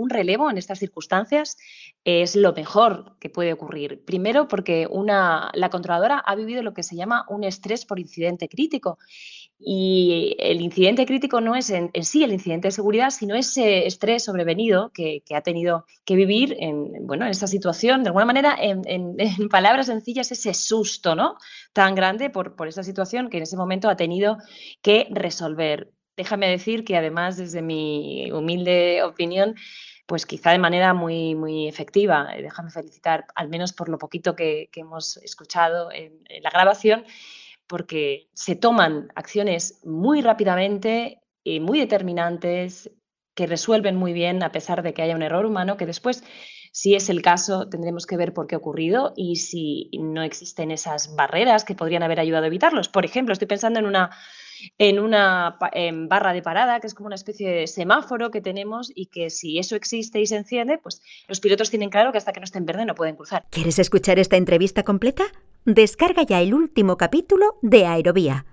un relevo en estas circunstancias es lo mejor que puede ocurrir. Primero, porque la controladora ha vivido lo que se llama un estrés por incidente crítico. Y el incidente crítico no es en, sí el incidente de seguridad, sino ese estrés sobrevenido que, ha tenido que vivir en, bueno, situación. De alguna manera, en, palabras sencillas, ese susto ¿no? tan grande por, por esa situación que en ese momento ha tenido que resolver. Déjame decir que además, desde mi humilde opinión, pues quizá de manera muy, muy efectiva. Déjame felicitar, al menos por lo poquito que, hemos escuchado en, la grabación, porque se toman acciones muy rápidamente y muy determinantes que resuelven muy bien a pesar de que haya un error humano que después si es el caso, tendremos que ver por qué ha ocurrido y si no existen esas barreras que podrían haber ayudado a evitarlos. Por ejemplo, estoy pensando en una en una barra de parada, que es como una especie de semáforo que tenemos y que si eso existe y se enciende, pues los pilotos tienen claro que hasta que no esté en verde no pueden cruzar. ¿Quieres escuchar esta entrevista completa? Descarga ya el último capítulo de Aerovía